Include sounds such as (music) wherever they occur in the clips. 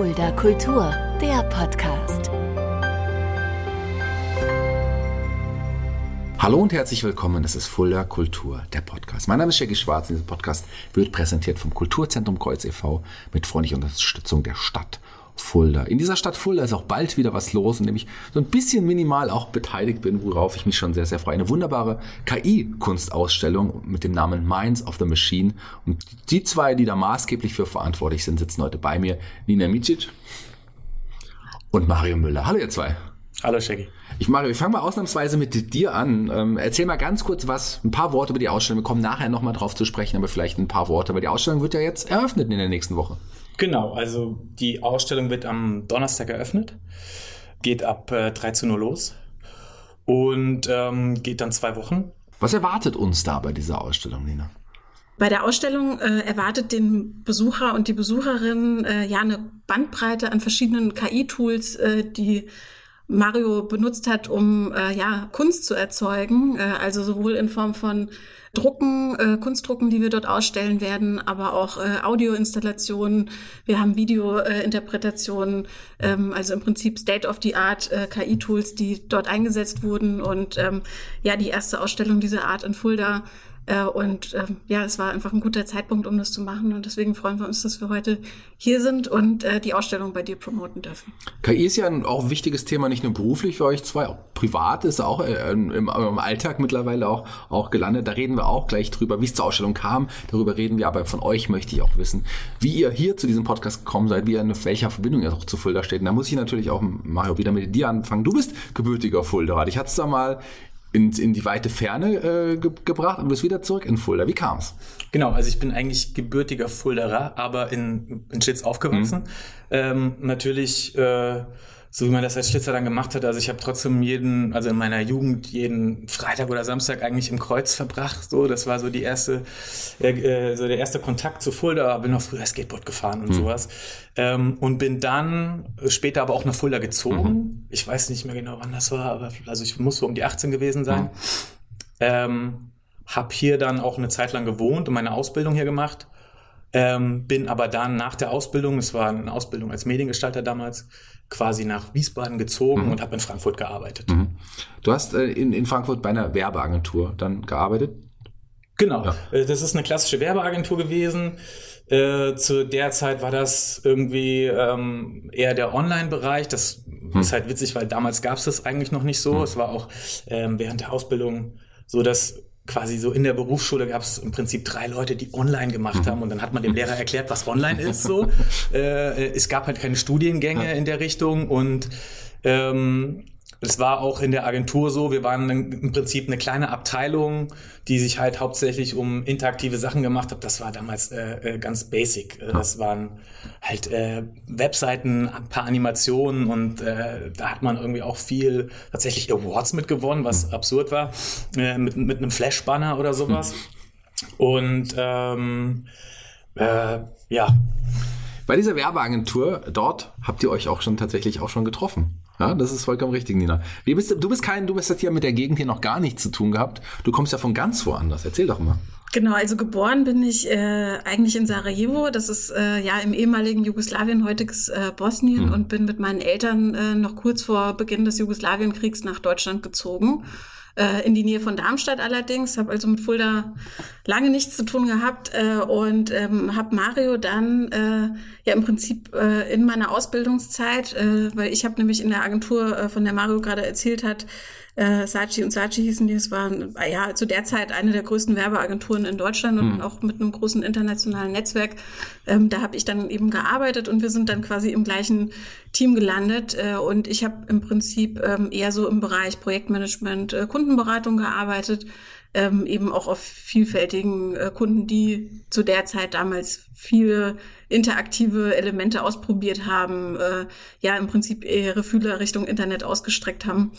Fulda Kultur, der Podcast. Hallo und herzlich willkommen, das ist Fulda Kultur, der Podcast. Mein Name ist Jackie Schwarz und dieser Podcast wird präsentiert vom Kulturzentrum Kreuz e.V. mit freundlicher Unterstützung der Stadt Fulda. In dieser Stadt Fulda ist auch bald wieder was los, in dem ich so ein bisschen minimal auch beteiligt bin, worauf ich mich schon sehr, sehr freue. Eine wunderbare KI-Kunstausstellung mit dem Namen Minds of the Machine. Und die zwei, die da maßgeblich für verantwortlich sind, sitzen heute bei mir. Nina Micic und Mario Müller. Hallo ihr zwei. Hallo Shaggy. Ich Mario, ich fange mal ausnahmsweise mit dir an. Ähm, erzähl mal ganz kurz was, ein paar Worte über die Ausstellung. Wir kommen nachher nochmal drauf zu sprechen, aber vielleicht ein paar Worte, weil die Ausstellung wird ja jetzt eröffnet in der nächsten Woche. Genau, also die Ausstellung wird am Donnerstag eröffnet, geht ab äh, 13 Uhr los und ähm, geht dann zwei Wochen. Was erwartet uns da bei dieser Ausstellung, Nina? Bei der Ausstellung äh, erwartet den Besucher und die Besucherin äh, ja eine Bandbreite an verschiedenen KI-Tools, äh, die Mario benutzt hat, um äh, ja Kunst zu erzeugen, äh, also sowohl in Form von Drucken, äh, Kunstdrucken, die wir dort ausstellen werden, aber auch äh, Audioinstallationen. Wir haben Videointerpretationen, äh, ähm, also im Prinzip State-of-the-Art äh, KI-Tools, die dort eingesetzt wurden. Und ähm, ja, die erste Ausstellung dieser Art in Fulda äh, und ähm, ja, es war einfach ein guter Zeitpunkt, um das zu machen. Und deswegen freuen wir uns, dass wir heute hier sind und äh, die Ausstellung bei dir promoten dürfen. KI ist ja ein, auch wichtiges Thema, nicht nur beruflich für euch zwei, auch privat ist auch äh, im, im, Alltag mittlerweile auch, auch gelandet. Da reden wir auch gleich drüber, wie es zur Ausstellung kam. Darüber reden wir, aber von euch möchte ich auch wissen, wie ihr hier zu diesem Podcast gekommen seid, wie ihr in welcher Verbindung ihr auch zu Fulda steht. Und da muss ich natürlich auch, Mario, wieder mit dir anfangen. Du bist gebürtiger Fulda. Ich hatte es da mal in, in die weite Ferne äh, ge gebracht und bist wieder zurück in Fulda. Wie kam's? Genau, also ich bin eigentlich gebürtiger Fulderer, aber in, in Schitz aufgewachsen. Mhm. Ähm, natürlich äh, so wie man das als Schlitzer dann gemacht hat. Also ich habe trotzdem jeden, also in meiner Jugend jeden Freitag oder Samstag eigentlich im Kreuz verbracht. So, das war so die erste, äh, so der erste Kontakt zu Fulda. Bin noch früher Skateboard gefahren und mhm. sowas ähm, und bin dann später aber auch nach Fulda gezogen. Mhm. Ich weiß nicht mehr genau, wann das war, aber also ich muss so um die 18 gewesen sein. Mhm. Ähm, hab hier dann auch eine Zeit lang gewohnt und meine Ausbildung hier gemacht. Ähm, bin aber dann nach der Ausbildung, es war eine Ausbildung als Mediengestalter damals, quasi nach Wiesbaden gezogen mhm. und habe in Frankfurt gearbeitet. Mhm. Du hast äh, in, in Frankfurt bei einer Werbeagentur dann gearbeitet? Genau, ja. Äh, das ist eine klassische Werbeagentur gewesen. Äh, zu der Zeit war das irgendwie ähm, eher der Online-Bereich. Das hm. ist halt witzig, weil damals gab es das eigentlich noch nicht so. Hm. Es war auch ähm, während der Ausbildung so, dass quasi so in der Berufsschule gab es im Prinzip drei Leute, die online gemacht haben. Und dann hat man dem Lehrer erklärt, was online ist. So, (laughs) äh, es gab halt keine Studiengänge in der Richtung. Und ähm, es war auch in der Agentur so, wir waren im Prinzip eine kleine Abteilung, die sich halt hauptsächlich um interaktive Sachen gemacht hat. Das war damals äh, äh ganz basic. Äh, das waren halt äh, Webseiten, ein paar Animationen und äh, da hat man irgendwie auch viel tatsächlich Awards mitgewonnen, was mhm. absurd war, äh, mit, mit einem Flash-Banner oder sowas. Mhm. Und ähm, äh, ja. Bei dieser Werbeagentur dort habt ihr euch auch schon tatsächlich auch schon getroffen. Ja, das ist vollkommen richtig, Nina. Wie bist, du bist kein, du bist jetzt hier mit der Gegend hier noch gar nichts zu tun gehabt. Du kommst ja von ganz woanders. Erzähl doch mal. Genau, also geboren bin ich äh, eigentlich in Sarajevo, das ist äh, ja im ehemaligen Jugoslawien, heutiges äh, Bosnien mhm. und bin mit meinen Eltern äh, noch kurz vor Beginn des Jugoslawienkriegs nach Deutschland gezogen äh, in die Nähe von Darmstadt allerdings, habe also mit Fulda lange nichts zu tun gehabt äh, und ähm, habe Mario dann äh, ja im Prinzip äh, in meiner Ausbildungszeit, äh, weil ich habe nämlich in der Agentur, äh, von der Mario gerade erzählt hat, äh, Sachi und Sachi hießen die. Es waren ja zu der Zeit eine der größten Werbeagenturen in Deutschland und mhm. auch mit einem großen internationalen Netzwerk. Ähm, da habe ich dann eben gearbeitet und wir sind dann quasi im gleichen Team gelandet. Äh, und ich habe im Prinzip ähm, eher so im Bereich Projektmanagement, äh, Kundenberatung gearbeitet. Ähm, eben auch auf vielfältigen äh, Kunden, die zu der Zeit damals viele interaktive Elemente ausprobiert haben, äh, ja im Prinzip ihre Fühler Richtung Internet ausgestreckt haben.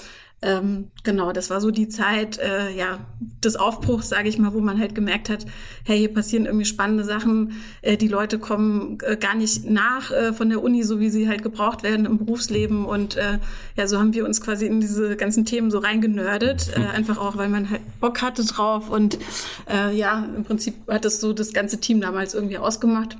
Ähm, genau, das war so die Zeit äh, ja, des Aufbruchs, sage ich mal, wo man halt gemerkt hat, hey, hier passieren irgendwie spannende Sachen, äh, die Leute kommen äh, gar nicht nach äh, von der Uni, so wie sie halt gebraucht werden im Berufsleben. Und äh, ja, so haben wir uns quasi in diese ganzen Themen so reingenördet, äh, einfach auch, weil man halt Bock hatte drauf. Und äh, ja, im Prinzip hat das so das ganze Team damals irgendwie ausgemacht.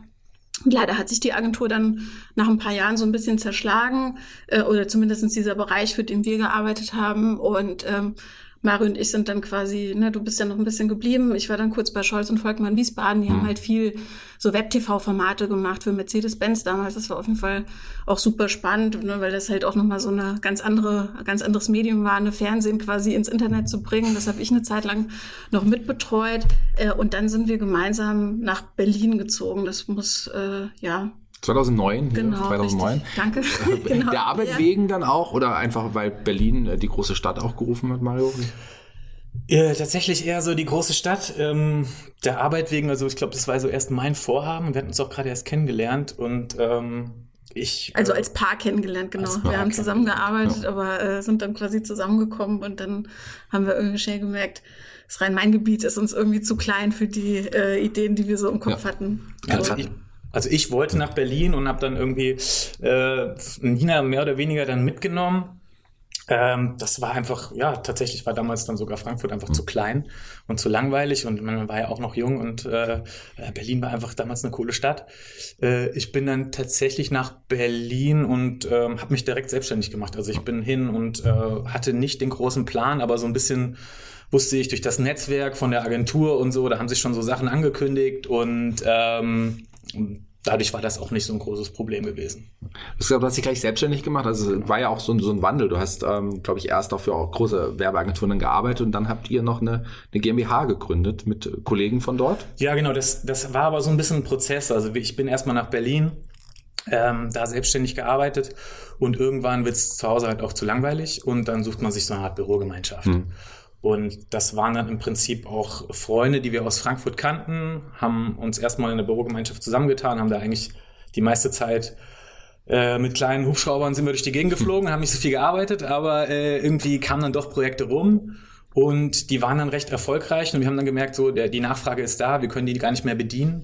Leider hat sich die Agentur dann nach ein paar Jahren so ein bisschen zerschlagen, äh, oder zumindestens dieser Bereich, für den wir gearbeitet haben. Und ähm, Mario und ich sind dann quasi, ne, du bist ja noch ein bisschen geblieben. Ich war dann kurz bei Scholz und Volkmann Wiesbaden. Die mhm. haben halt viel so Web-TV-Formate gemacht für Mercedes-Benz damals. Das war auf jeden Fall auch super spannend, ne, weil das halt auch nochmal so eine ganz andere, ganz anderes Medium war, eine Fernsehen quasi ins Internet zu bringen. Das habe ich eine Zeit lang noch mitbetreut. Äh, und dann sind wir gemeinsam nach Berlin gezogen. Das muss, äh, ja, 2009, genau, 2009. Richtig. Danke. (laughs) genau. Der Arbeit ja. wegen dann auch oder einfach weil Berlin äh, die große Stadt auch gerufen hat, Mario? Ja, tatsächlich eher so die große Stadt. Ähm, der Arbeit wegen, also ich glaube, das war so erst mein Vorhaben. Wir hatten uns auch gerade erst kennengelernt und ähm, ich. Also äh, als Paar kennengelernt, genau. Paar wir haben zusammengearbeitet, ja. aber äh, sind dann quasi zusammengekommen und dann haben wir irgendwie schnell gemerkt, das Rhein-Main-Gebiet ist uns irgendwie zu klein für die äh, Ideen, die wir so im Kopf ja. hatten. Also, ich, also ich wollte nach Berlin und habe dann irgendwie äh, Nina mehr oder weniger dann mitgenommen. Ähm, das war einfach, ja, tatsächlich war damals dann sogar Frankfurt einfach mhm. zu klein und zu langweilig und man war ja auch noch jung und äh, Berlin war einfach damals eine coole Stadt. Äh, ich bin dann tatsächlich nach Berlin und äh, habe mich direkt selbstständig gemacht. Also ich bin hin und äh, hatte nicht den großen Plan, aber so ein bisschen wusste ich durch das Netzwerk von der Agentur und so, da haben sich schon so Sachen angekündigt und ähm, dadurch war das auch nicht so ein großes Problem gewesen. Du hast dich gleich selbstständig gemacht, also war ja auch so ein, so ein Wandel. Du hast, ähm, glaube ich, erst auch für auch große Werbeagenturen gearbeitet und dann habt ihr noch eine, eine GmbH gegründet mit Kollegen von dort? Ja, genau, das, das war aber so ein bisschen ein Prozess. Also ich bin erstmal nach Berlin, ähm, da selbstständig gearbeitet und irgendwann wird es zu Hause halt auch zu langweilig und dann sucht man sich so eine Art Bürogemeinschaft. Hm. Und das waren dann im Prinzip auch Freunde, die wir aus Frankfurt kannten, haben uns erstmal in der Bürogemeinschaft zusammengetan, haben da eigentlich die meiste Zeit äh, mit kleinen Hubschraubern sind wir durch die Gegend (laughs) geflogen, haben nicht so viel gearbeitet, aber äh, irgendwie kamen dann doch Projekte rum und die waren dann recht erfolgreich und wir haben dann gemerkt, so der, die Nachfrage ist da, wir können die gar nicht mehr bedienen.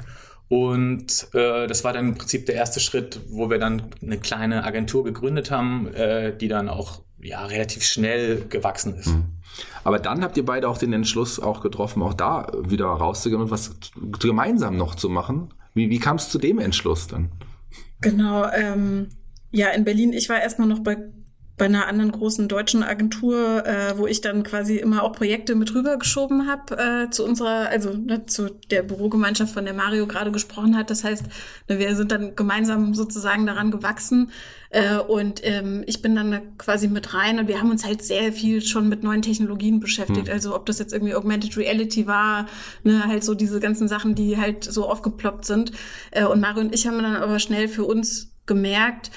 Und äh, das war dann im Prinzip der erste Schritt, wo wir dann eine kleine Agentur gegründet haben, äh, die dann auch ja relativ schnell gewachsen ist. Mhm. Aber dann habt ihr beide auch den Entschluss auch getroffen, auch da wieder rauszugehen und was gemeinsam noch zu machen. Wie, wie kam es zu dem Entschluss dann? Genau, ähm, ja, in Berlin, ich war erstmal noch bei bei einer anderen großen deutschen Agentur, äh, wo ich dann quasi immer auch Projekte mit rübergeschoben habe äh, zu unserer, also ne, zu der Bürogemeinschaft, von der Mario gerade gesprochen hat. Das heißt, ne, wir sind dann gemeinsam sozusagen daran gewachsen äh, und ähm, ich bin dann quasi mit rein und wir haben uns halt sehr viel schon mit neuen Technologien beschäftigt. Mhm. Also ob das jetzt irgendwie Augmented Reality war, ne, halt so diese ganzen Sachen, die halt so aufgeploppt sind. Äh, und Mario und ich haben dann aber schnell für uns gemerkt,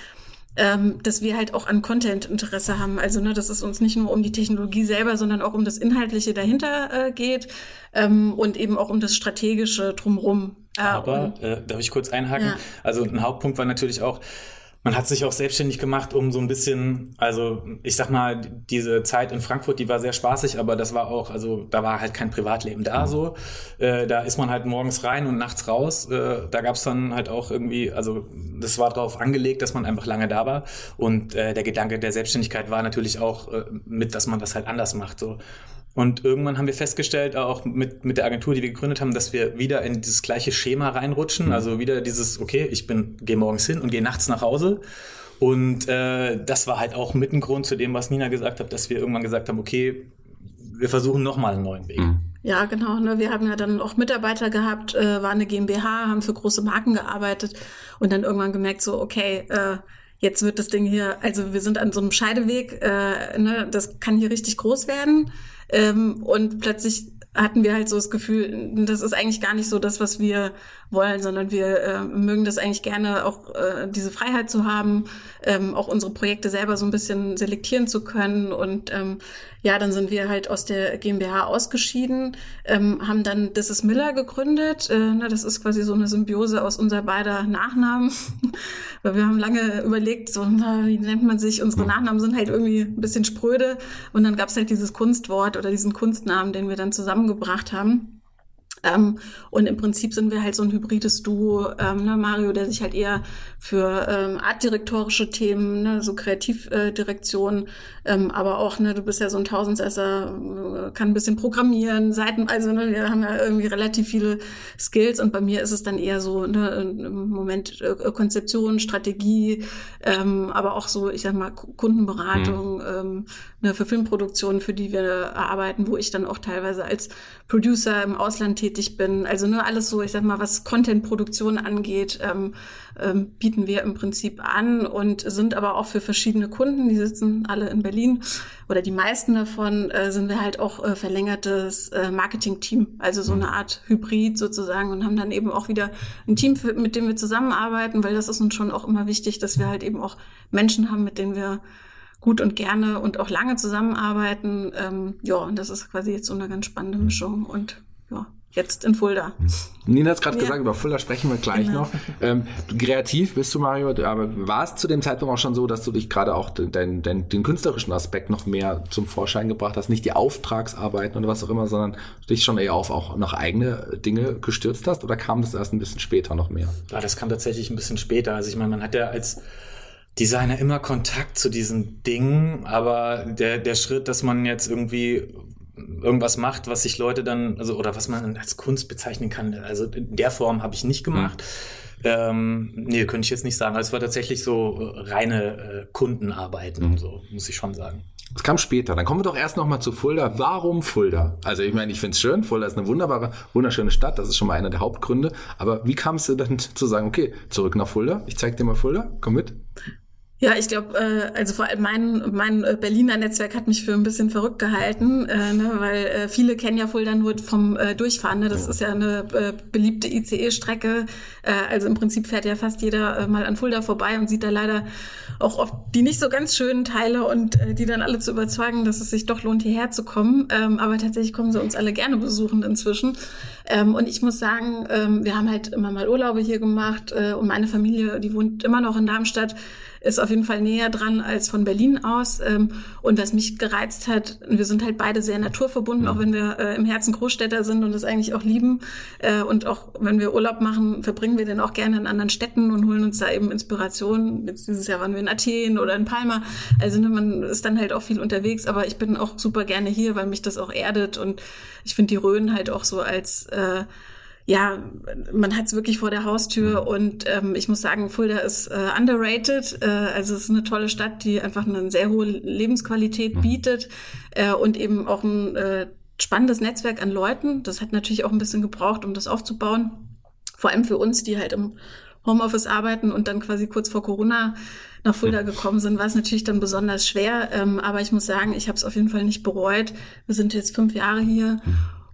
ähm, dass wir halt auch an Content Interesse haben. Also, ne, dass es uns nicht nur um die Technologie selber, sondern auch um das Inhaltliche dahinter äh, geht ähm, und eben auch um das Strategische drumherum. Äh, Aber, äh, darf ich kurz einhaken? Ja. Also, ein Hauptpunkt war natürlich auch, man hat sich auch selbstständig gemacht, um so ein bisschen, also ich sag mal, diese Zeit in Frankfurt, die war sehr spaßig, aber das war auch, also da war halt kein Privatleben da so. Äh, da ist man halt morgens rein und nachts raus. Äh, da gab's dann halt auch irgendwie, also das war darauf angelegt, dass man einfach lange da war. Und äh, der Gedanke der Selbstständigkeit war natürlich auch äh, mit, dass man das halt anders macht. So. Und irgendwann haben wir festgestellt, auch mit, mit der Agentur, die wir gegründet haben, dass wir wieder in dieses gleiche Schema reinrutschen. Mhm. Also wieder dieses, okay, ich bin, gehe morgens hin und gehe nachts nach Hause. Und äh, das war halt auch mit ein Grund zu dem, was Nina gesagt hat, dass wir irgendwann gesagt haben, okay, wir versuchen nochmal einen neuen Weg. Mhm. Ja, genau. Ne? Wir haben ja dann auch Mitarbeiter gehabt, äh, waren eine GmbH, haben für große Marken gearbeitet und dann irgendwann gemerkt, so, okay, äh, jetzt wird das Ding hier, also wir sind an so einem Scheideweg, äh, ne? das kann hier richtig groß werden. Ähm, und plötzlich hatten wir halt so das Gefühl, das ist eigentlich gar nicht so das, was wir wollen, sondern wir äh, mögen das eigentlich gerne, auch äh, diese Freiheit zu haben, ähm, auch unsere Projekte selber so ein bisschen selektieren zu können. Und ähm, ja, dann sind wir halt aus der GmbH ausgeschieden, ähm, haben dann Das ist Miller gegründet. Äh, na, das ist quasi so eine Symbiose aus unser beider Nachnamen. (laughs) Weil wir haben lange überlegt, so, na, wie nennt man sich? Unsere Nachnamen sind halt irgendwie ein bisschen spröde. Und dann gab es halt dieses Kunstwort oder diesen Kunstnamen, den wir dann zusammengebracht haben. Ähm, und im Prinzip sind wir halt so ein hybrides Duo, ähm, ne, Mario, der sich halt eher für ähm, artdirektorische Themen, ne, so Kreativdirektion, ähm, aber auch, ne, du bist ja so ein Tausendsesser, äh, kann ein bisschen programmieren, Seiten, also ne, wir haben ja irgendwie relativ viele Skills und bei mir ist es dann eher so, ne, im Moment äh, Konzeption, Strategie, ähm, aber auch so, ich sag mal, Kundenberatung, mhm. ähm, ne, für Filmproduktionen, für die wir arbeiten, wo ich dann auch teilweise als Producer im Ausland tätig bin. Also nur alles so, ich sag mal, was Content-Produktion angeht, ähm, ähm, bieten wir im Prinzip an und sind aber auch für verschiedene Kunden, die sitzen alle in Berlin oder die meisten davon äh, sind wir halt auch äh, verlängertes äh, Marketing-Team, also so eine mhm. Art Hybrid sozusagen und haben dann eben auch wieder ein Team, mit dem wir zusammenarbeiten, weil das ist uns schon auch immer wichtig, dass wir halt eben auch Menschen haben, mit denen wir gut und gerne und auch lange zusammenarbeiten. Ähm, ja, und das ist quasi jetzt so eine ganz spannende Mischung und ja, jetzt in Fulda. Nina hat es gerade ja. gesagt, über Fulda sprechen wir gleich genau. noch. Ähm, kreativ bist du, Mario, aber war es zu dem Zeitpunkt auch schon so, dass du dich gerade auch den, den, den künstlerischen Aspekt noch mehr zum Vorschein gebracht hast, nicht die Auftragsarbeiten oder was auch immer, sondern dich schon eher auf auch noch eigene Dinge gestürzt hast oder kam das erst ein bisschen später noch mehr? Ja, das kam tatsächlich ein bisschen später. Also ich meine, man hat ja als Designer immer Kontakt zu diesen Dingen, aber der, der Schritt, dass man jetzt irgendwie irgendwas macht, was sich Leute dann, also oder was man als Kunst bezeichnen kann, also in der Form habe ich nicht gemacht. Mhm. Ähm, nee, könnte ich jetzt nicht sagen. Also es war tatsächlich so reine äh, Kundenarbeiten, mhm. so muss ich schon sagen. Es kam später. Dann kommen wir doch erst noch mal zu Fulda. Warum Fulda? Also ich meine, ich finde es schön. Fulda ist eine wunderbare, wunderschöne Stadt. Das ist schon mal einer der Hauptgründe. Aber wie kam es dir dann (laughs) zu sagen, okay, zurück nach Fulda? Ich zeig dir mal Fulda. Komm mit. Ja, ich glaube, äh, also vor allem mein, mein äh, Berliner Netzwerk hat mich für ein bisschen verrückt gehalten, äh, ne, weil äh, viele kennen ja Fulda nur vom äh, Durchfahren. Ne? Das ist ja eine äh, beliebte ICE-Strecke. Äh, also im Prinzip fährt ja fast jeder äh, mal an Fulda vorbei und sieht da leider auch oft die nicht so ganz schönen Teile und äh, die dann alle zu überzeugen, dass es sich doch lohnt, hierher zu kommen. Ähm, aber tatsächlich kommen sie uns alle gerne besuchen inzwischen. Ähm, und ich muss sagen, ähm, wir haben halt immer mal Urlaube hier gemacht äh, und meine Familie, die wohnt immer noch in Darmstadt ist auf jeden Fall näher dran als von Berlin aus. Ähm, und was mich gereizt hat, wir sind halt beide sehr naturverbunden, auch wenn wir äh, im Herzen Großstädter sind und das eigentlich auch lieben. Äh, und auch wenn wir Urlaub machen, verbringen wir den auch gerne in anderen Städten und holen uns da eben Inspiration. Jetzt dieses Jahr waren wir in Athen oder in Palma. Also ne, man ist dann halt auch viel unterwegs, aber ich bin auch super gerne hier, weil mich das auch erdet und ich finde die Rhön halt auch so als äh, ja, man hat es wirklich vor der Haustür mhm. und ähm, ich muss sagen, Fulda ist äh, underrated. Äh, also es ist eine tolle Stadt, die einfach eine sehr hohe Lebensqualität mhm. bietet äh, und eben auch ein äh, spannendes Netzwerk an Leuten. Das hat natürlich auch ein bisschen gebraucht, um das aufzubauen. Vor allem für uns, die halt im Homeoffice arbeiten und dann quasi kurz vor Corona nach Fulda mhm. gekommen sind, war es natürlich dann besonders schwer. Ähm, aber ich muss sagen, ich habe es auf jeden Fall nicht bereut. Wir sind jetzt fünf Jahre hier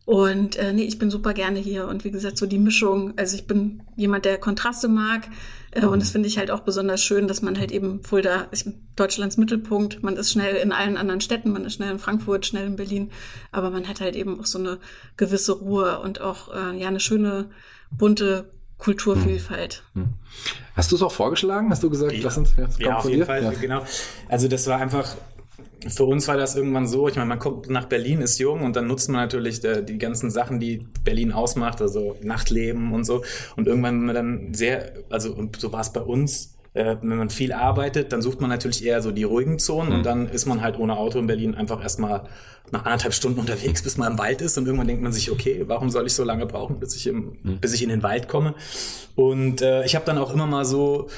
und äh, nee, ich bin super gerne hier. Und wie gesagt, so die Mischung. Also ich bin jemand, der Kontraste mag. Äh, und das finde ich halt auch besonders schön, dass man halt eben Fulda ist Deutschlands Mittelpunkt. Man ist schnell in allen anderen Städten, man ist schnell in Frankfurt, schnell in Berlin. Aber man hat halt eben auch so eine gewisse Ruhe und auch äh, ja eine schöne, bunte Kulturvielfalt. Hm. hm. Hast du es auch vorgeschlagen? Hast du gesagt, ja. lass uns jetzt Ja, auf jeden Fall, ja. genau. Also das war einfach für uns war das irgendwann so, ich meine, man kommt nach Berlin, ist jung und dann nutzt man natürlich die, die ganzen Sachen, die Berlin ausmacht, also Nachtleben und so. Und irgendwann, wenn man dann sehr, also und so war es bei uns, äh, wenn man viel arbeitet, dann sucht man natürlich eher so die ruhigen Zonen mhm. und dann ist man halt ohne Auto in Berlin einfach erstmal nach anderthalb Stunden (laughs) unterwegs, bis man im Wald ist und irgendwann denkt man sich, okay, warum soll ich so lange brauchen, bis ich, im, mhm. bis ich in den Wald komme? Und äh, ich habe dann auch immer mal so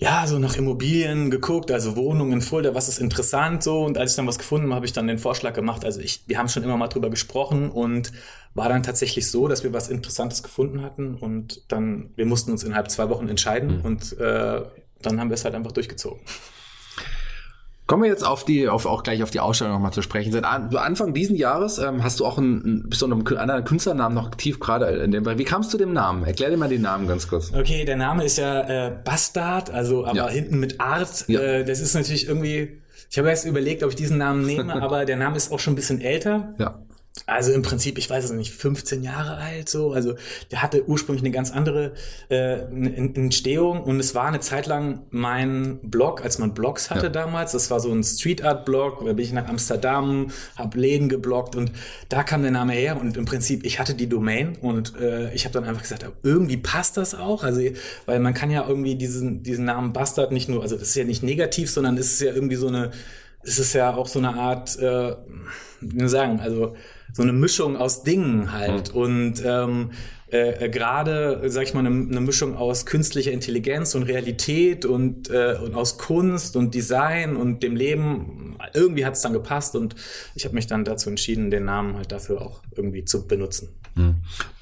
ja, so nach Immobilien geguckt, also Wohnungen in Fulda, was ist interessant so. Und als ich dann was gefunden habe, habe ich dann den Vorschlag gemacht. Also ich, wir haben schon immer mal drüber gesprochen und war dann tatsächlich so, dass wir was Interessantes gefunden hatten und dann, wir mussten uns innerhalb zwei Wochen entscheiden mhm. und äh, dann haben wir es halt einfach durchgezogen. Kommen wir jetzt auf die, auf, auch gleich auf die Ausstellung nochmal zu sprechen. Seit an, Anfang diesen Jahres ähm, hast du auch einen, bist du einem anderen Künstlernamen noch aktiv gerade in dem Wie kamst du dem Namen? Erklär dir mal den Namen ganz kurz. Okay, der Name ist ja äh, Bastard, also aber ja. hinten mit Art. Ja. Äh, das ist natürlich irgendwie, ich habe erst überlegt, ob ich diesen Namen nehme, (laughs) aber der Name ist auch schon ein bisschen älter. Ja. Also im Prinzip, ich weiß es nicht, 15 Jahre alt so. Also der hatte ursprünglich eine ganz andere äh, Entstehung und es war eine Zeit lang mein Blog, als man Blogs hatte ja. damals. Das war so ein Street Art Blog. Da bin ich nach Amsterdam, habe Läden gebloggt und da kam der Name her und im Prinzip ich hatte die Domain und äh, ich habe dann einfach gesagt, irgendwie passt das auch. Also weil man kann ja irgendwie diesen diesen Namen Bastard nicht nur, also das ist ja nicht negativ, sondern es ist ja irgendwie so eine, es ist ja auch so eine Art, äh, wie sagen, also so eine Mischung aus Dingen halt. Mhm. Und ähm, äh, äh, gerade, sag ich mal, eine, eine, Mischung aus künstlicher Intelligenz und Realität und, äh, und aus Kunst und Design und dem Leben. Irgendwie hat es dann gepasst und ich habe mich dann dazu entschieden, den Namen halt dafür auch irgendwie zu benutzen. Hm.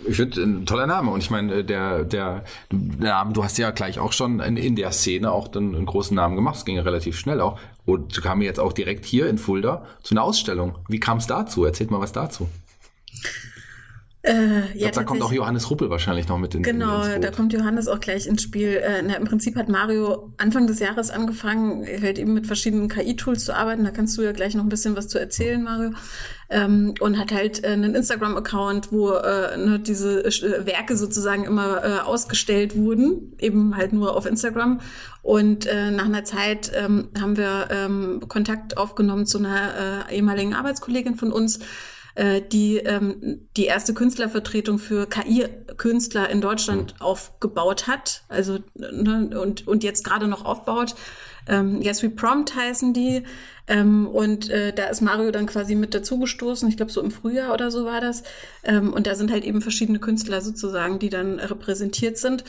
Ich finde ein toller Name und ich meine, äh, der, der, der Name, du hast ja gleich auch schon in, in der Szene auch dann einen großen Namen gemacht. Es ging ja relativ schnell auch und kam jetzt auch direkt hier in Fulda zu einer Ausstellung. Wie kam es dazu? Erzählt mal was dazu. Äh, glaub, da kommt auch Johannes Ruppel wahrscheinlich noch mit in Genau, in da kommt Johannes auch gleich ins Spiel. Äh, na, Im Prinzip hat Mario Anfang des Jahres angefangen, halt eben mit verschiedenen KI-Tools zu arbeiten. Da kannst du ja gleich noch ein bisschen was zu erzählen, Mario. Ähm, und hat halt äh, einen Instagram-Account, wo äh, ne, diese äh, Werke sozusagen immer äh, ausgestellt wurden, eben halt nur auf Instagram. Und nach einer Zeit ähm, haben wir ähm, Kontakt aufgenommen zu einer ehemaligen Arbeitskollegin von uns, äh, die ähm, die erste Künstlervertretung für KI-Künstler in Deutschland mhm. aufgebaut hat, also ne, und, und jetzt gerade noch aufbaut. Ähm, yes We Prompt heißen die. Ähm, und äh, da ist Mario dann quasi mit dazugestoßen. Ich glaube, so im Frühjahr oder so war das. Ähm, und da sind halt eben verschiedene Künstler sozusagen, die dann repräsentiert sind.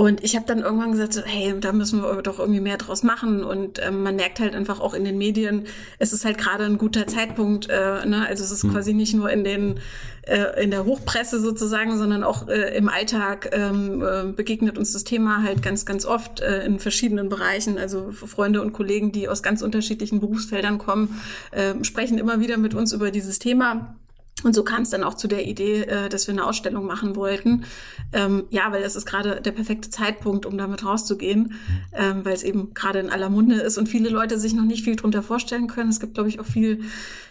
Und ich habe dann irgendwann gesagt, so, hey, da müssen wir doch irgendwie mehr draus machen. Und ähm, man merkt halt einfach auch in den Medien, es ist halt gerade ein guter Zeitpunkt. Äh, ne? Also es ist mhm. quasi nicht nur in den äh, in der Hochpresse sozusagen, sondern auch äh, im Alltag ähm, äh, begegnet uns das Thema halt ganz, ganz oft äh, in verschiedenen Bereichen. Also Freunde und Kollegen, die aus ganz unterschiedlichen Berufsfeldern kommen, äh, sprechen immer wieder mit uns über dieses Thema. Und so kam es dann auch zu der Idee, äh, dass wir eine Ausstellung machen wollten. Ähm, ja, weil das ist gerade der perfekte Zeitpunkt, um damit rauszugehen, ähm, weil es eben gerade in aller Munde ist und viele Leute sich noch nicht viel drunter vorstellen können. Es gibt, glaube ich, auch viel,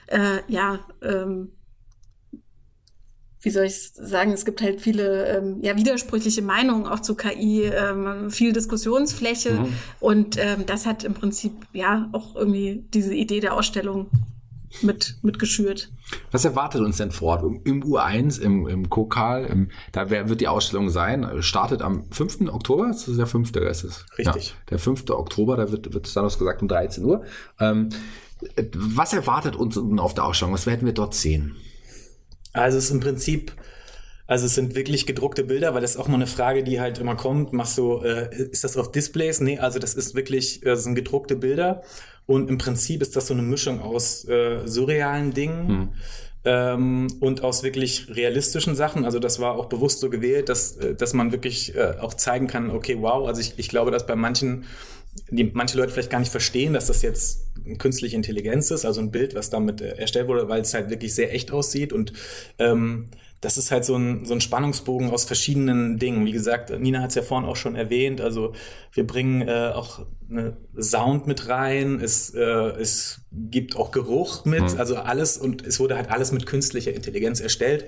äh, ja, ähm, wie soll ich sagen, es gibt halt viele ähm, ja, widersprüchliche Meinungen auch zu KI, ähm, viel Diskussionsfläche mhm. und ähm, das hat im Prinzip ja auch irgendwie diese Idee der Ausstellung mit, mit geschürt. Was erwartet uns denn vor Ort? Im U1, im, im Kokal, im, da wird die Ausstellung sein, startet am 5. Oktober, das ist der 5. ist es. Richtig. Ja, der 5. Oktober, da wird, wird dann was gesagt um 13 Uhr. Ähm, was erwartet uns auf der Ausstellung? Was werden wir dort sehen? Also es ist im Prinzip also es sind wirklich gedruckte Bilder, weil das ist auch mal eine Frage, die halt immer kommt. Machst du, äh, ist das auf Displays? Nee, also das ist wirklich, äh, das sind gedruckte Bilder. Und im Prinzip ist das so eine Mischung aus äh, surrealen Dingen. Hm. Ähm, und aus wirklich realistischen Sachen. Also das war auch bewusst so gewählt, dass, äh, dass man wirklich äh, auch zeigen kann, okay, wow, also ich, ich glaube, dass bei manchen, die manche Leute vielleicht gar nicht verstehen, dass das jetzt künstliche Intelligenz ist, also ein Bild, was damit äh, erstellt wurde, weil es halt wirklich sehr echt aussieht und ähm, das ist halt so ein, so ein Spannungsbogen aus verschiedenen Dingen. Wie gesagt, Nina hat es ja vorhin auch schon erwähnt. Also wir bringen äh, auch eine Sound mit rein. Es, äh, es gibt auch Geruch mit. Mhm. Also alles und es wurde halt alles mit künstlicher Intelligenz erstellt.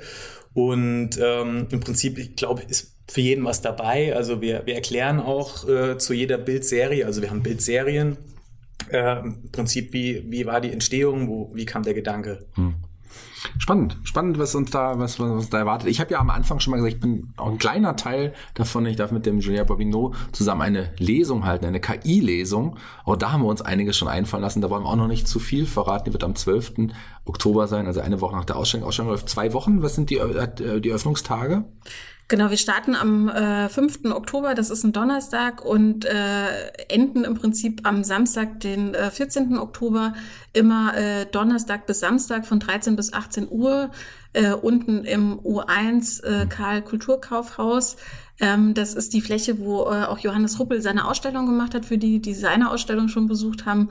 Und ähm, im Prinzip, ich glaube, ist für jeden was dabei. Also wir, wir erklären auch äh, zu jeder Bildserie. Also wir haben Bildserien. Äh, Im Prinzip, wie, wie war die Entstehung? Wo, wie kam der Gedanke? Mhm. Spannend, spannend, was uns da, was, was uns da erwartet. Ich habe ja am Anfang schon mal gesagt, ich bin auch ein kleiner Teil davon. Ich darf mit dem Julien Bobino zusammen eine Lesung halten, eine KI-Lesung. Auch da haben wir uns einiges schon einfallen lassen. Da wollen wir auch noch nicht zu viel verraten. Die wird am 12. Oktober sein, also eine Woche nach der Ausstellung. Ausstellung läuft zwei Wochen. Was sind die, äh, die Öffnungstage? Genau, wir starten am äh, 5. Oktober, das ist ein Donnerstag, und äh, enden im Prinzip am Samstag, den äh, 14. Oktober, immer äh, Donnerstag bis Samstag von 13 bis 18 Uhr, äh, unten im U1 äh, Karl Kulturkaufhaus. Ähm, das ist die Fläche, wo äh, auch Johannes Ruppel seine Ausstellung gemacht hat, für die, die seine Ausstellung schon besucht haben.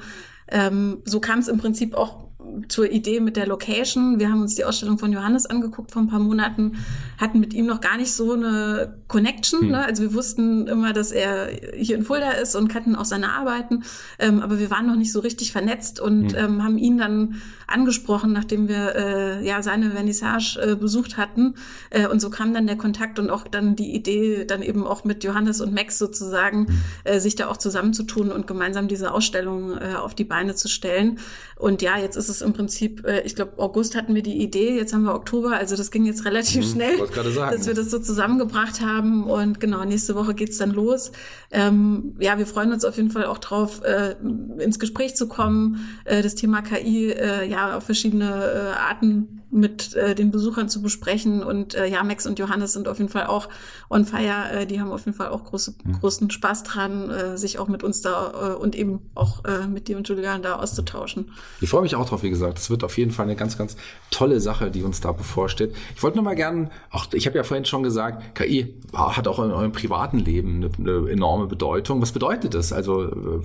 Ähm, so kam es im Prinzip auch zur Idee mit der Location. Wir haben uns die Ausstellung von Johannes angeguckt vor ein paar Monaten, hatten mit ihm noch gar nicht so eine Connection. Hm. Ne? Also wir wussten immer, dass er hier in Fulda ist und kannten auch seine Arbeiten, ähm, aber wir waren noch nicht so richtig vernetzt und hm. ähm, haben ihn dann angesprochen, nachdem wir äh, ja seine Vernissage äh, besucht hatten. Äh, und so kam dann der Kontakt und auch dann die Idee, dann eben auch mit Johannes und Max sozusagen, hm. äh, sich da auch zusammenzutun und gemeinsam diese Ausstellung äh, auf die Beine zu stellen. Und ja, jetzt ist es im Prinzip, äh, ich glaube, August hatten wir die Idee, jetzt haben wir Oktober, also das ging jetzt relativ mhm, schnell, dass wir das so zusammengebracht haben. Und genau, nächste Woche geht's dann los. Ähm, ja, wir freuen uns auf jeden Fall auch drauf, äh, ins Gespräch zu kommen, äh, das Thema KI äh, ja auf verschiedene äh, Arten mit äh, den Besuchern zu besprechen. Und äh, ja, Max und Johannes sind auf jeden Fall auch on fire. Äh, die haben auf jeden Fall auch große, mhm. großen Spaß dran, äh, sich auch mit uns da äh, und eben auch äh, mit dir und Julian da auszutauschen. Ich freue mich auch drauf, wie gesagt. Es wird auf jeden Fall eine ganz, ganz tolle Sache, die uns da bevorsteht. Ich wollte noch mal gerne, auch ich habe ja vorhin schon gesagt, KI hat auch in eurem privaten Leben eine, eine enorme Bedeutung. Was bedeutet das? Also äh,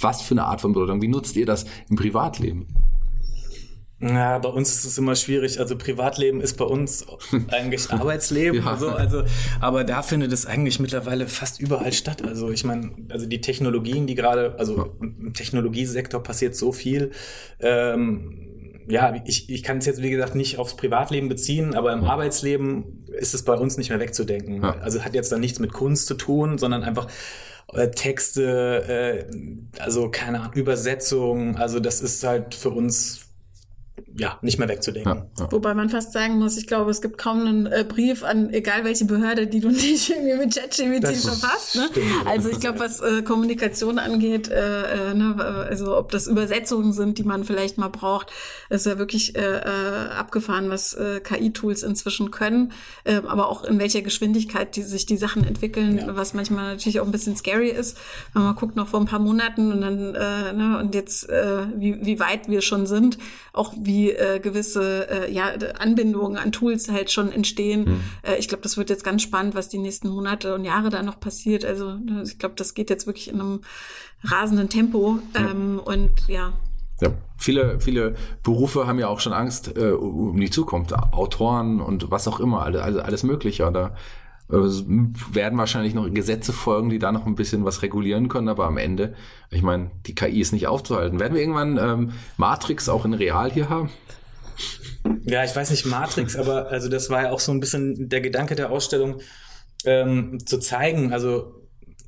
was für eine Art von Bedeutung? Wie nutzt ihr das im Privatleben? Ja, bei uns ist es immer schwierig. Also Privatleben ist bei uns eigentlich (laughs) Arbeitsleben. ja. so. also, aber da findet es eigentlich mittlerweile fast überall statt. Also ich meine, also die Technologien, die gerade, also im Technologiesektor passiert so viel. Ähm, ja, ich, ich kann es jetzt, wie gesagt, nicht aufs Privatleben beziehen, aber im ja. Arbeitsleben ist es bei uns nicht mehr wegzudenken. Ja. Also hat jetzt dann nichts mit Kunst zu tun, sondern einfach äh, Texte, äh, also keine Ahnung, Übersetzung. Also das ist halt für uns ja, nicht mehr wegzudenken. Ja, ja. Wobei man fast sagen muss, ich glaube, es gibt kaum einen äh, Brief an egal welche Behörde, die du (laughs) nicht irgendwie mit ChatGPT verfasst. Ne? Also ich glaube, was äh, Kommunikation angeht, äh, äh, ne, also ob das Übersetzungen sind, die man vielleicht mal braucht, ist ja wirklich äh, äh abgefahren, was äh, KI-Tools inzwischen können, äh, aber auch in welcher Geschwindigkeit die, sich die Sachen entwickeln, ja. was manchmal natürlich auch ein bisschen scary ist. Wenn man guckt noch vor ein paar Monaten und dann äh, ne, und jetzt äh, wie, wie weit wir schon sind, auch wie äh, gewisse äh, ja, Anbindungen an Tools halt schon entstehen. Mhm. Äh, ich glaube, das wird jetzt ganz spannend, was die nächsten Monate und Jahre da noch passiert. Also ne, ich glaube, das geht jetzt wirklich in einem rasenden Tempo. Ähm, und ja. Ja, viele, viele Berufe haben ja auch schon Angst äh, um die Zukunft. Autoren und was auch immer, alles, alles Mögliche. Oder es werden wahrscheinlich noch Gesetze folgen, die da noch ein bisschen was regulieren können, aber am Ende, ich meine, die KI ist nicht aufzuhalten. Werden wir irgendwann ähm, Matrix auch in Real hier haben? Ja, ich weiß nicht Matrix, aber also das war ja auch so ein bisschen der Gedanke der Ausstellung, ähm, zu zeigen, also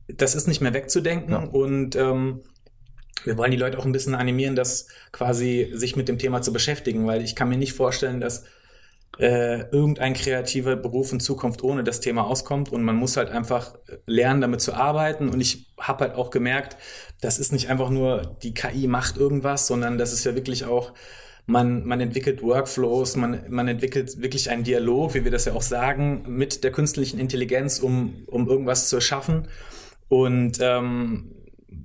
das ist nicht mehr wegzudenken ja. und ähm, wir wollen die Leute auch ein bisschen animieren, das quasi sich mit dem Thema zu beschäftigen, weil ich kann mir nicht vorstellen, dass äh, irgendein kreativer Beruf in Zukunft ohne das Thema auskommt und man muss halt einfach lernen, damit zu arbeiten. Und ich habe halt auch gemerkt, das ist nicht einfach nur die KI macht irgendwas, sondern das ist ja wirklich auch man, man entwickelt Workflows, man, man entwickelt wirklich einen Dialog, wie wir das ja auch sagen, mit der künstlichen Intelligenz, um, um irgendwas zu erschaffen. Und ähm,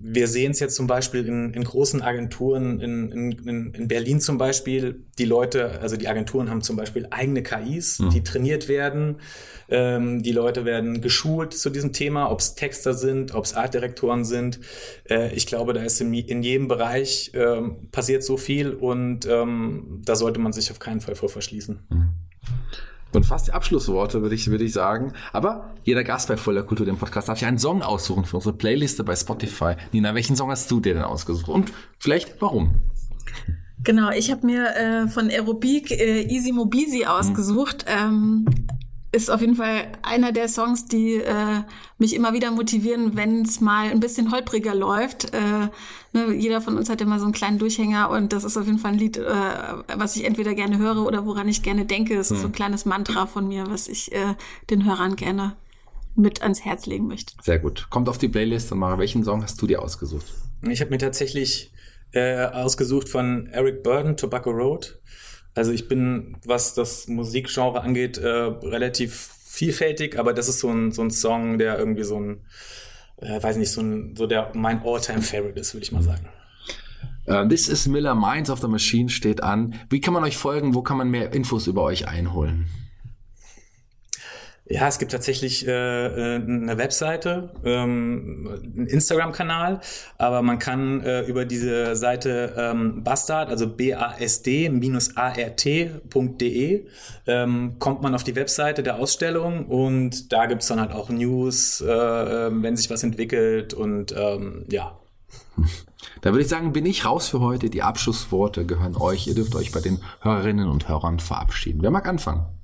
wir sehen es jetzt zum Beispiel in, in großen Agenturen, in, in, in Berlin zum Beispiel, die Leute, also die Agenturen haben zum Beispiel eigene KIs, mhm. die trainiert werden. Ähm, die Leute werden geschult zu diesem Thema, ob es Texter sind, ob es Artdirektoren sind. Äh, ich glaube, da ist in, jedem Bereich ähm, passiert so viel und ähm, da sollte man sich auf keinen Fall vor verschließen. Mhm. Und fast die Abschlussworte, würde ich, würde ich sagen. Aber jeder Gast bei Voller Kultur, dem Podcast, darf sich einen Song aussuchen für unsere Playliste bei Spotify. Nina, welchen Song hast du dir denn ausgesucht? Und vielleicht warum? Genau, ich habe mir äh, von Aerobic äh, Easy Mobisi ausgesucht. Mhm. Ähm, ist auf jeden Fall einer der Songs, die äh, mich immer wieder motivieren, wenn es mal ein bisschen holpriger läuft. Äh, ne, jeder von uns hat immer so einen kleinen Durchhänger und das ist auf jeden Fall ein Lied, äh, was ich entweder gerne höre oder woran ich gerne denke. Es hm. ist so ein hm. kleines Mantra von mir, was ich äh, den Hörern gerne mit ans Herz legen möchte. Sehr gut. Kommt auf die Playlist und Mara, welchen Song hast du dir ausgesucht? Ich habe mir tatsächlich äh, ausgesucht von Eric Burden, Tobacco Road. Also ich bin, was das Musikgenre angeht, äh, relativ vielfältig, aber das ist so ein, so ein Song, der irgendwie so ein, äh, weiß nicht, so ein, so der mein Alltime favorite ist, würde ich mal sagen. Uh, This is Miller, Minds of the Machine steht an. Wie kann man euch folgen? Wo kann man mehr Infos über euch einholen? Ja, es gibt tatsächlich äh, äh, eine Webseite, ähm, einen Instagram-Kanal, aber man kann äh, über diese Seite ähm, Bastard, also B-A-S-D-A-R-T.de, ähm, kommt man auf die Webseite der Ausstellung und da gibt's dann halt auch News, äh, ähm, wenn sich was entwickelt und ähm, ja. (laughs) Da würde ich sagen, bin ich raus für heute. Die Abschlussworte gehören euch. Ihr dürft euch bei den Hörerinnen und Hörern verabschieden. Wer mag anfangen?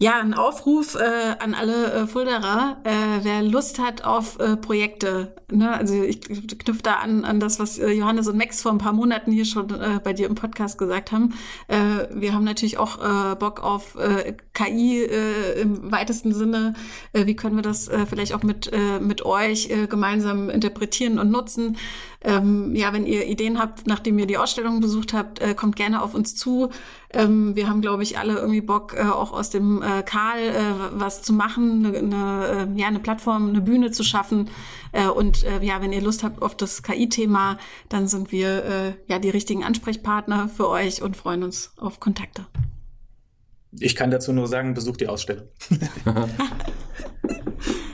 Ja, ein Aufruf äh, an alle äh, Fulderer, äh, wer Lust hat auf äh, Projekte. Ne? Also ich knüpfe da an, an das, was äh, Johannes und Max vor ein paar Monaten hier schon äh, bei dir im Podcast gesagt haben. Äh, wir haben natürlich auch äh, Bock auf äh, KI äh, im weitesten Sinne. Äh, wie können wir das äh, vielleicht auch mit, äh, mit euch äh, gemeinsam interpretieren und nutzen? Ähm, ja, wenn ihr Ideen habt, nachdem ihr die Ausstellung besucht habt, äh, kommt gerne auf uns zu. Ähm, wir haben, glaube ich, alle irgendwie Bock, äh, auch aus dem äh, Karl äh, was zu machen, eine, eine, äh, ja, eine Plattform, eine Bühne zu schaffen. Äh, und äh, ja, wenn ihr Lust habt auf das KI-Thema, dann sind wir äh, ja die richtigen Ansprechpartner für euch und freuen uns auf Kontakte. Ich kann dazu nur sagen, besucht die Ausstellung. (laughs) (laughs)